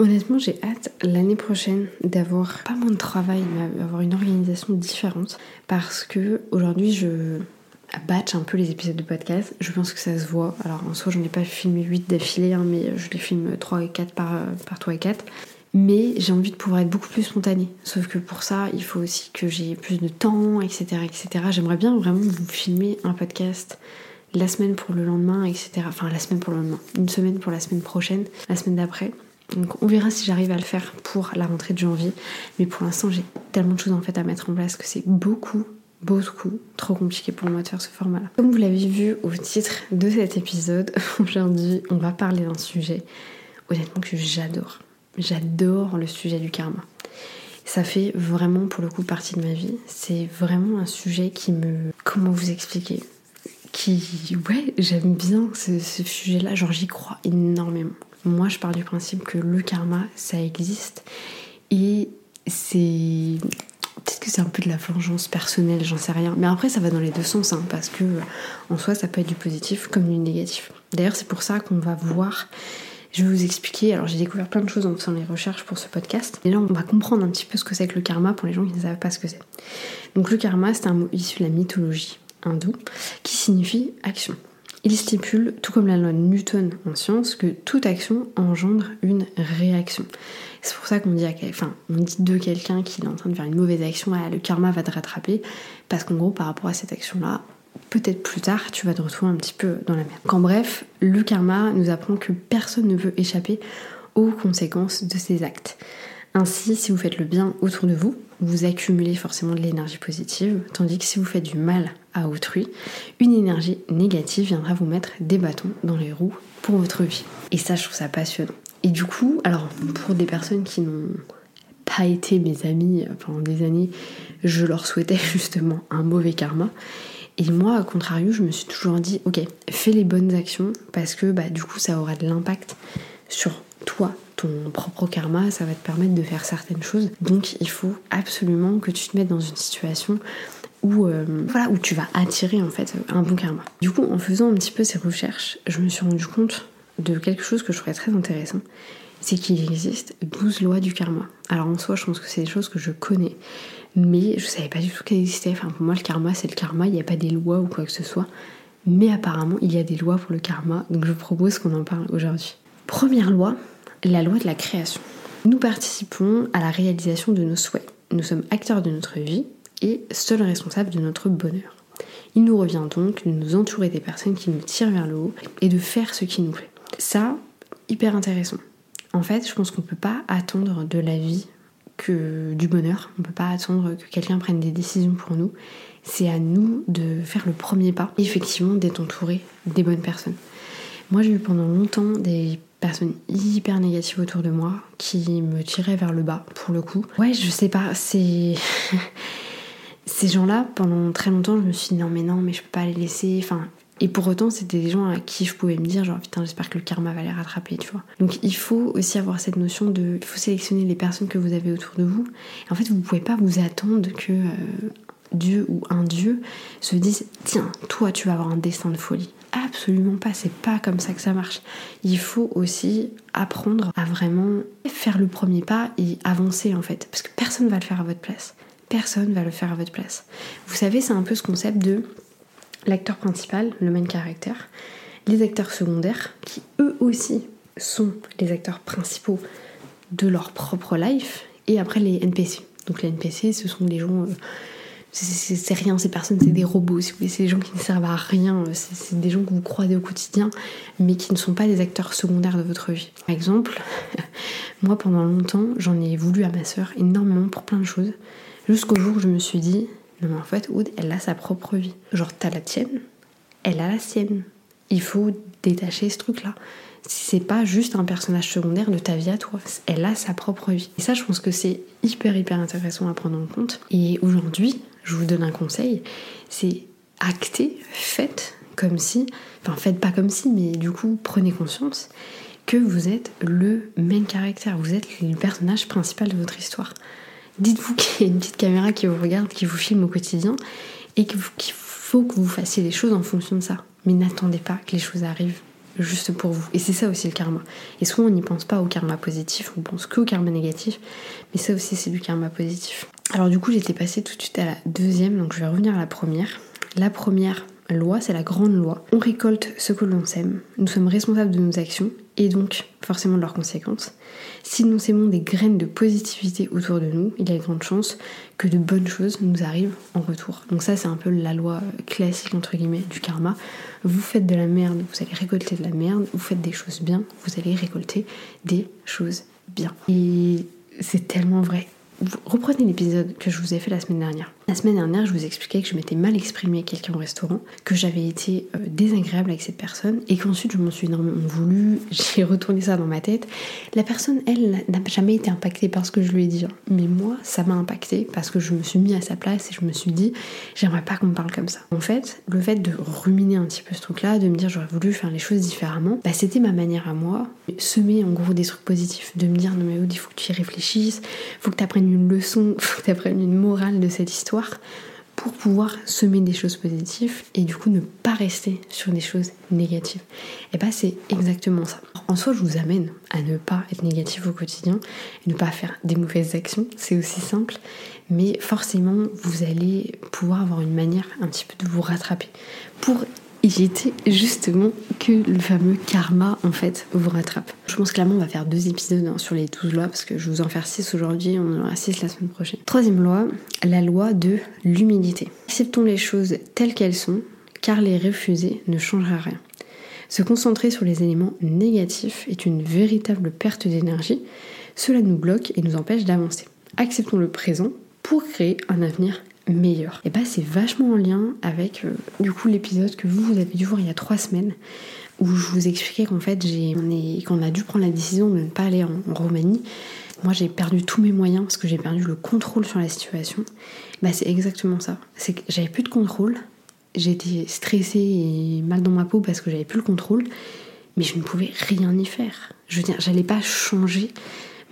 Honnêtement, j'ai hâte l'année prochaine d'avoir pas moins de travail, mais d'avoir une organisation différente. Parce que aujourd'hui, je batch un peu les épisodes de podcast. Je pense que ça se voit. Alors en soi, j'en ai pas filmé 8 d'affilée, hein, mais je les filme 3 et 4 par, par 3 et 4. Mais j'ai envie de pouvoir être beaucoup plus spontanée. Sauf que pour ça, il faut aussi que j'ai plus de temps, etc. etc. J'aimerais bien vraiment vous filmer un podcast la semaine pour le lendemain, etc. Enfin, la semaine pour le lendemain. Une semaine pour la semaine prochaine, la semaine d'après. Donc on verra si j'arrive à le faire pour la rentrée de janvier. Mais pour l'instant, j'ai tellement de choses en fait à mettre en place que c'est beaucoup, beaucoup trop compliqué pour moi de faire ce format-là. Comme vous l'avez vu au titre de cet épisode, aujourd'hui, on va parler d'un sujet honnêtement que j'adore. J'adore le sujet du karma. Ça fait vraiment pour le coup partie de ma vie. C'est vraiment un sujet qui me... Comment vous expliquer? Qui... Ouais, j'aime bien ce, ce sujet-là. Genre j'y crois énormément. Moi je pars du principe que le karma, ça existe. Et c'est... Peut-être que c'est un peu de la vengeance personnelle, j'en sais rien. Mais après, ça va dans les deux sens, hein, parce que en soi, ça peut être du positif comme du négatif. D'ailleurs, c'est pour ça qu'on va voir je vais vous expliquer. Alors, j'ai découvert plein de choses en faisant les recherches pour ce podcast. Et là, on va comprendre un petit peu ce que c'est que le karma pour les gens qui ne savent pas ce que c'est. Donc, le karma, c'est un mot issu de la mythologie hindoue qui signifie action. Il stipule, tout comme la loi de Newton en science, que toute action engendre une réaction. C'est pour ça qu'on dit, on dit de quelqu'un qui est en train de faire une mauvaise action, ah, le karma va te rattraper, parce qu'en gros, par rapport à cette action-là, peut-être plus tard, tu vas te retrouver un petit peu dans la merde. Qu'en bref, le karma nous apprend que personne ne veut échapper aux conséquences de ses actes. Ainsi, si vous faites le bien autour de vous, vous accumulez forcément de l'énergie positive, tandis que si vous faites du mal à autrui, une énergie négative viendra vous mettre des bâtons dans les roues pour votre vie. Et ça, je trouve ça passionnant. Et du coup, alors pour des personnes qui n'ont pas été mes amis pendant des années, je leur souhaitais justement un mauvais karma. Et moi, à contrario, je me suis toujours dit, ok, fais les bonnes actions parce que bah, du coup, ça aura de l'impact sur toi, ton propre karma, ça va te permettre de faire certaines choses. Donc, il faut absolument que tu te mettes dans une situation où, euh, voilà, où tu vas attirer en fait un bon karma. Du coup, en faisant un petit peu ces recherches, je me suis rendu compte de quelque chose que je trouvais très intéressant c'est qu'il existe 12 lois du karma. Alors en soi, je pense que c'est des choses que je connais, mais je savais pas du tout qu'elles existaient. Enfin, pour moi, le karma, c'est le karma, il n'y a pas des lois ou quoi que ce soit. Mais apparemment, il y a des lois pour le karma, donc je propose qu'on en parle aujourd'hui. Première loi, la loi de la création. Nous participons à la réalisation de nos souhaits. Nous sommes acteurs de notre vie et seuls responsables de notre bonheur. Il nous revient donc de nous entourer des personnes qui nous tirent vers le haut et de faire ce qui nous plaît. Ça, hyper intéressant. En fait, je pense qu'on ne peut pas attendre de la vie que du bonheur. On ne peut pas attendre que quelqu'un prenne des décisions pour nous. C'est à nous de faire le premier pas effectivement d'être entouré des bonnes personnes. Moi, j'ai eu pendant longtemps des personnes hyper négatives autour de moi qui me tiraient vers le bas, pour le coup. Ouais, je sais pas, c'est. Ces gens-là, pendant très longtemps, je me suis dit non, mais non, mais je peux pas les laisser. Enfin, et pour autant, c'était des gens à qui je pouvais me dire, genre, putain, j'espère que le karma va les rattraper, tu vois. Donc il faut aussi avoir cette notion de. Il faut sélectionner les personnes que vous avez autour de vous. En fait, vous pouvez pas vous attendre que euh, Dieu ou un Dieu se dise, tiens, toi, tu vas avoir un destin de folie. Absolument pas, c'est pas comme ça que ça marche. Il faut aussi apprendre à vraiment faire le premier pas et avancer, en fait. Parce que personne va le faire à votre place. Personne va le faire à votre place. Vous savez, c'est un peu ce concept de l'acteur principal, le main character, les acteurs secondaires, qui eux aussi sont les acteurs principaux de leur propre life, et après les NPC. Donc les NPC, ce sont des gens... Euh, c'est rien, ces personnes, c'est des robots, c'est des gens qui ne servent à rien, c'est des gens que vous croisez au quotidien, mais qui ne sont pas des acteurs secondaires de votre vie. Par exemple, moi pendant longtemps, j'en ai voulu à ma soeur énormément pour plein de choses, jusqu'au jour où je me suis dit, non, mais en fait, Oud, elle a sa propre vie. Genre, t'as la tienne, elle a la sienne. Il faut détacher ce truc-là. C'est pas juste un personnage secondaire de ta vie à toi. Elle a sa propre vie. Et ça, je pense que c'est hyper, hyper intéressant à prendre en compte. Et aujourd'hui, je vous donne un conseil c'est acter, faites comme si, enfin, faites pas comme si, mais du coup, prenez conscience que vous êtes le main caractère, vous êtes le personnage principal de votre histoire. Dites-vous qu'il y a une petite caméra qui vous regarde, qui vous filme au quotidien et qu'il faut que vous fassiez les choses en fonction de ça. Mais n'attendez pas que les choses arrivent juste pour vous. Et c'est ça aussi le karma. Et souvent on n'y pense pas au karma positif, on pense que au karma négatif, mais ça aussi c'est du karma positif. Alors du coup j'étais passée tout de suite à la deuxième, donc je vais revenir à la première. La première loi, c'est la grande loi. On récolte ce que l'on sème, nous sommes responsables de nos actions et donc forcément de leurs conséquences. Si nous sémons des graines de positivité autour de nous, il y a de grandes chances que de bonnes choses nous arrivent en retour. Donc ça c'est un peu la loi classique entre guillemets du karma. Vous faites de la merde, vous allez récolter de la merde, vous faites des choses bien, vous allez récolter des choses bien. Et c'est tellement vrai. Reprenez l'épisode que je vous ai fait la semaine dernière. La semaine dernière, je vous expliquais que je m'étais mal exprimée avec quelqu'un au restaurant, que j'avais été euh, désagréable avec cette personne et qu'ensuite je m'en suis énormément voulu, j'ai retourné ça dans ma tête. La personne, elle, n'a jamais été impactée par ce que je lui ai dit, hein. mais moi, ça m'a impacté parce que je me suis mis à sa place et je me suis dit, j'aimerais pas qu'on me parle comme ça. En fait, le fait de ruminer un petit peu ce truc-là, de me dire j'aurais voulu faire les choses différemment, bah, c'était ma manière à moi, semer en gros des trucs positifs, de me dire non mais il faut que tu y réfléchisses, faut que tu apprennes une leçon, faut que tu apprennes une morale de cette histoire pour pouvoir semer des choses positives et du coup ne pas rester sur des choses négatives. Et bah c'est exactement ça. En soi, je vous amène à ne pas être négatif au quotidien et ne pas faire des mauvaises actions, c'est aussi simple, mais forcément vous allez pouvoir avoir une manière un petit peu de vous rattraper pour éviter justement que le fameux karma en fait vous rattrape. Je pense clairement on va faire deux épisodes hein, sur les 12 lois parce que je vous en faire 6 aujourd'hui, on en aura 6 la semaine prochaine. Troisième loi, la loi de l'humilité. Acceptons les choses telles qu'elles sont car les refuser ne changera rien. Se concentrer sur les éléments négatifs est une véritable perte d'énergie. Cela nous bloque et nous empêche d'avancer. Acceptons le présent pour créer un avenir meilleur. Et bah c'est vachement en lien avec euh, du coup l'épisode que vous, vous avez dû voir il y a trois semaines où je vous expliquais qu'en fait j'ai qu'on a dû prendre la décision de ne pas aller en, Roumanie. Moi j'ai perdu tous mes moyens parce que j'ai perdu le contrôle sur la situation. Bah c'est exactement ça. C'est que j'avais plus de contrôle. J'étais stressée et mal dans ma peau parce que j'avais plus le contrôle. Mais je ne pouvais rien y faire. Je veux dire, j'allais pas changer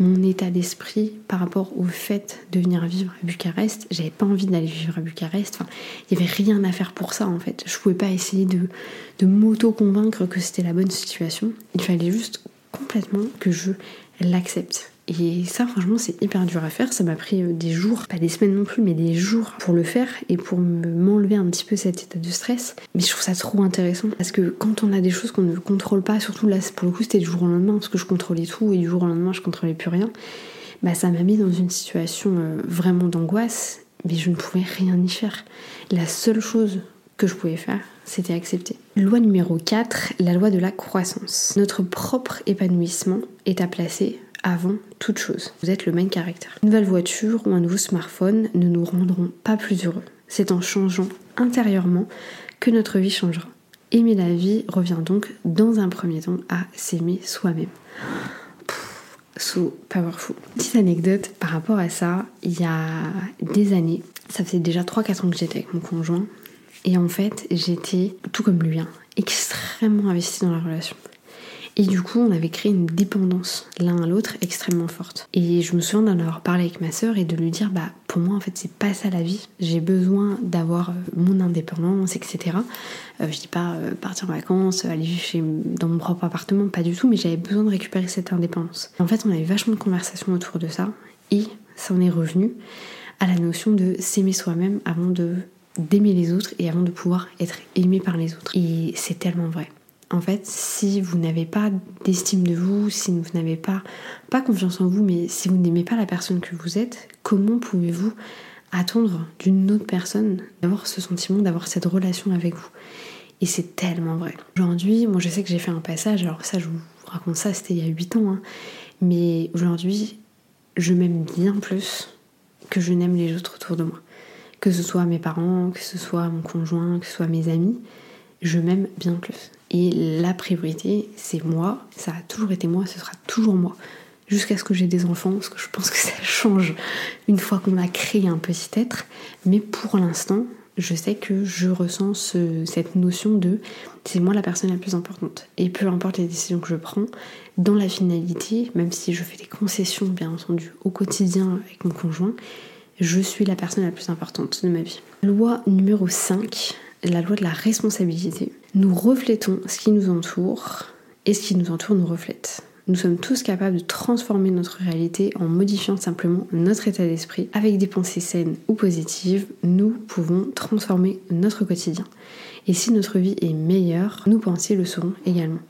mon état d'esprit par rapport au fait de venir vivre à Bucarest. J'avais pas envie d'aller vivre à Bucarest. Il y avait rien à faire pour ça en fait. Je pouvais pas essayer de, de m'auto-convaincre que c'était la bonne situation. Il fallait juste complètement que je l'accepte. Et ça, franchement, c'est hyper dur à faire. Ça m'a pris euh, des jours, pas des semaines non plus, mais des jours pour le faire et pour m'enlever un petit peu cet état de stress. Mais je trouve ça trop intéressant parce que quand on a des choses qu'on ne contrôle pas, surtout là, pour le coup, c'était du jour au lendemain parce que je contrôlais tout et du jour au lendemain, je contrôlais plus rien. Bah, ça m'a mis dans une situation euh, vraiment d'angoisse, mais je ne pouvais rien y faire. La seule chose que je pouvais faire, c'était accepter. Loi numéro 4, la loi de la croissance. Notre propre épanouissement est à placer avant toute chose. Vous êtes le même caractère. Une nouvelle voiture ou un nouveau smartphone ne nous rendront pas plus heureux. C'est en changeant intérieurement que notre vie changera. Aimer la vie revient donc dans un premier temps à s'aimer soi-même. So powerful. Petite anecdote par rapport à ça, il y a des années, ça faisait déjà 3-4 ans que j'étais avec mon conjoint, et en fait j'étais tout comme lui, hein, extrêmement investie dans la relation. Et du coup, on avait créé une dépendance l'un à l'autre extrêmement forte. Et je me souviens d'en avoir parlé avec ma sœur et de lui dire, bah pour moi en fait c'est pas ça la vie. J'ai besoin d'avoir euh, mon indépendance, etc. Euh, je dis pas euh, partir en vacances, aller vivre chez, dans mon propre appartement, pas du tout, mais j'avais besoin de récupérer cette indépendance. en fait, on avait vachement de conversations autour de ça et ça en est revenu à la notion de s'aimer soi-même avant de d'aimer les autres et avant de pouvoir être aimé par les autres. Et c'est tellement vrai. En fait, si vous n'avez pas d'estime de vous, si vous n'avez pas, confiance en vous, mais si vous n'aimez pas la personne que vous êtes, comment pouvez-vous attendre d'une autre personne d'avoir ce sentiment, d'avoir cette relation avec vous? Et c'est tellement vrai. Aujourd'hui, moi je sais que j'ai fait un passage, alors ça je vous raconte ça, c'était il y a 8 ans, hein, mais aujourd'hui, je m'aime bien plus que je n'aime les autres autour de moi. Que ce soit mes parents, que ce soit mon conjoint, que ce soit mes amis, je m'aime bien plus. Et la priorité, c'est moi, ça a toujours été moi, ce sera toujours moi. Jusqu'à ce que j'ai des enfants, parce que je pense que ça change une fois qu'on a créé un petit être. Mais pour l'instant, je sais que je ressens cette notion de c'est moi la personne la plus importante. Et peu importe les décisions que je prends, dans la finalité, même si je fais des concessions bien entendu au quotidien avec mon conjoint, je suis la personne la plus importante de ma vie. Loi numéro 5, la loi de la responsabilité. Nous reflétons ce qui nous entoure et ce qui nous entoure nous reflète. Nous sommes tous capables de transformer notre réalité en modifiant simplement notre état d'esprit. Avec des pensées saines ou positives, nous pouvons transformer notre quotidien. Et si notre vie est meilleure, nos pensées le seront également.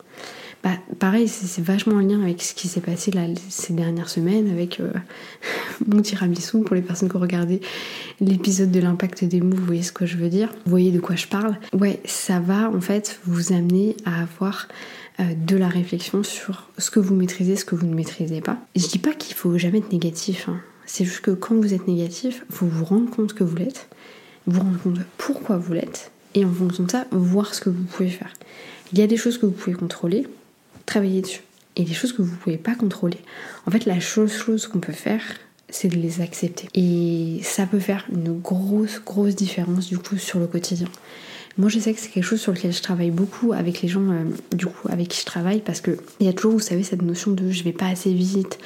Bah, pareil, c'est vachement en lien avec ce qui s'est passé là, ces dernières semaines avec euh, mon tiramisu pour les personnes qui ont regardé l'épisode de l'impact des mots, vous voyez ce que je veux dire, vous voyez de quoi je parle? Ouais, ça va en fait vous amener à avoir euh, de la réflexion sur ce que vous maîtrisez, ce que vous ne maîtrisez pas. Je dis pas qu'il faut jamais être négatif, hein. c'est juste que quand vous êtes négatif, faut vous rendre compte que vous l'êtes, vous rendre compte pourquoi vous l'êtes, et en fonction de ça, voir ce que vous pouvez faire. Il y a des choses que vous pouvez contrôler, travailler dessus. Et des choses que vous pouvez pas contrôler. En fait, la chose, chose qu'on peut faire, c'est de les accepter. Et ça peut faire une grosse, grosse différence du coup sur le quotidien. Moi, je sais que c'est quelque chose sur lequel je travaille beaucoup avec les gens, euh, du coup, avec qui je travaille, parce que il y a toujours, vous savez, cette notion de je vais pas assez vite,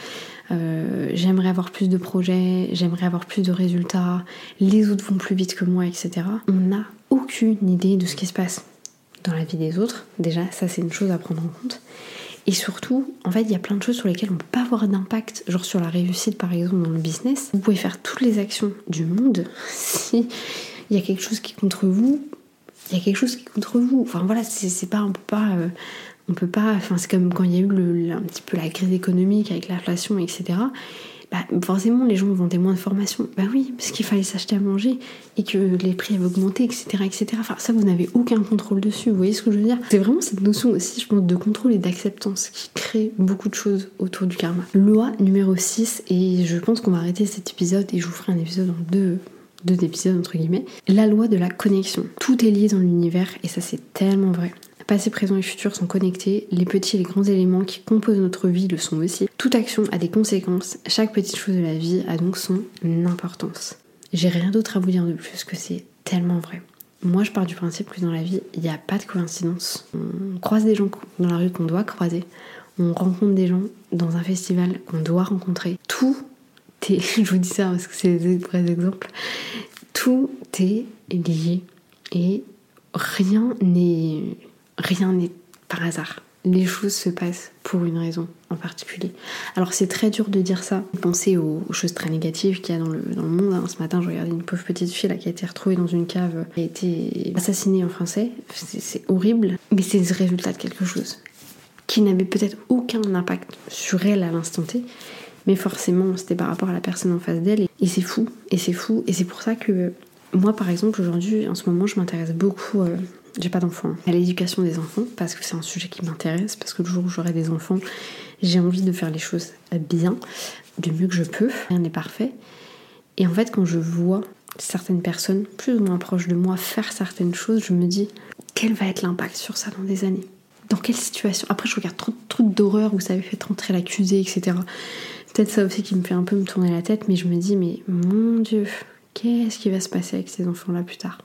euh, j'aimerais avoir plus de projets, j'aimerais avoir plus de résultats, les autres vont plus vite que moi, etc. On n'a aucune idée de ce qui se passe dans la vie des autres. Déjà, ça, c'est une chose à prendre en compte. Et surtout, en fait, il y a plein de choses sur lesquelles on ne peut pas avoir d'impact, genre sur la réussite par exemple dans le business. Vous pouvez faire toutes les actions du monde, si il y a quelque chose qui est contre vous, il y a quelque chose qui est contre vous. Enfin voilà, c'est pas, on peut pas, euh, on peut pas, enfin c'est comme quand il y a eu un petit peu la crise économique avec l'inflation, etc. Bah, forcément les gens vendaient moins de formations. Bah oui, parce qu'il fallait s'acheter à manger et que les prix avaient augmenté, etc. etc. Enfin, ça, vous n'avez aucun contrôle dessus, vous voyez ce que je veux dire? C'est vraiment cette notion aussi, je pense, de contrôle et d'acceptance qui crée beaucoup de choses autour du karma. Loi numéro 6, et je pense qu'on va arrêter cet épisode et je vous ferai un épisode en deux deux épisodes entre guillemets, la loi de la connexion. Tout est lié dans l'univers et ça c'est tellement vrai. Passé, présent et futur sont connectés, les petits et les grands éléments qui composent notre vie le sont aussi. Toute action a des conséquences, chaque petite chose de la vie a donc son importance. J'ai rien d'autre à vous dire de plus que c'est tellement vrai. Moi, je pars du principe que dans la vie, il n'y a pas de coïncidence. On croise des gens dans la rue qu'on doit croiser. On rencontre des gens dans un festival qu'on doit rencontrer. Tout est, je vous dis ça parce que c'est des vrais exemples, tout est lié et rien n'est rien n'est par hasard. Les choses se passent pour une raison en particulier. Alors c'est très dur de dire ça. Pensez aux, choses très négatives qu'il y a dans le, dans le monde. Hein. Ce matin, je regardais une pauvre petite fille là, qui a été retrouvée dans une cave, qui a été assassinée en français. C'est horrible, mais c'est le résultat de quelque chose qui n'avait peut-être aucun impact sur elle à l'instant T, mais forcément c'était par rapport à la personne en face d'elle. Et c'est fou, et c'est fou, et c'est pour ça que moi par exemple aujourd'hui, en ce moment, je m'intéresse beaucoup euh, j'ai pas d'enfants, à l'éducation des enfants, parce que c'est un sujet qui m'intéresse, parce que le jour où j'aurai des enfants, j'ai envie de faire les choses bien, du mieux que je peux, rien n'est parfait. Et en fait, quand je vois certaines personnes plus ou moins proches de moi faire certaines choses, je me dis, quel va être l'impact sur ça dans des années? Dans quelle situation? Après, je regarde trop de trucs d'horreur où ça avait fait rentrer l'accusé, etc. Peut-être ça aussi qui me fait un peu me tourner la tête, mais je me dis, mais mon Dieu, qu'est-ce qui va se passer avec ces enfants-là plus tard?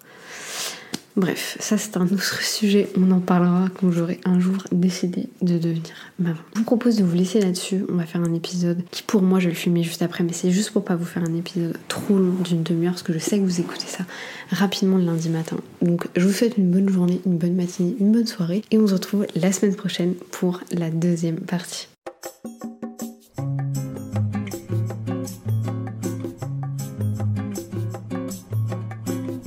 Bref, ça c'est un autre sujet, on en parlera quand j'aurai un jour décidé de devenir maman. Je vous propose de vous laisser là-dessus, on va faire un épisode qui pour moi je vais le filmer juste après, mais c'est juste pour pas vous faire un épisode trop long d'une demi-heure, parce que je sais que vous écoutez ça rapidement le lundi matin. Donc je vous souhaite une bonne journée, une bonne matinée, une bonne soirée, et on se retrouve la semaine prochaine pour la deuxième partie.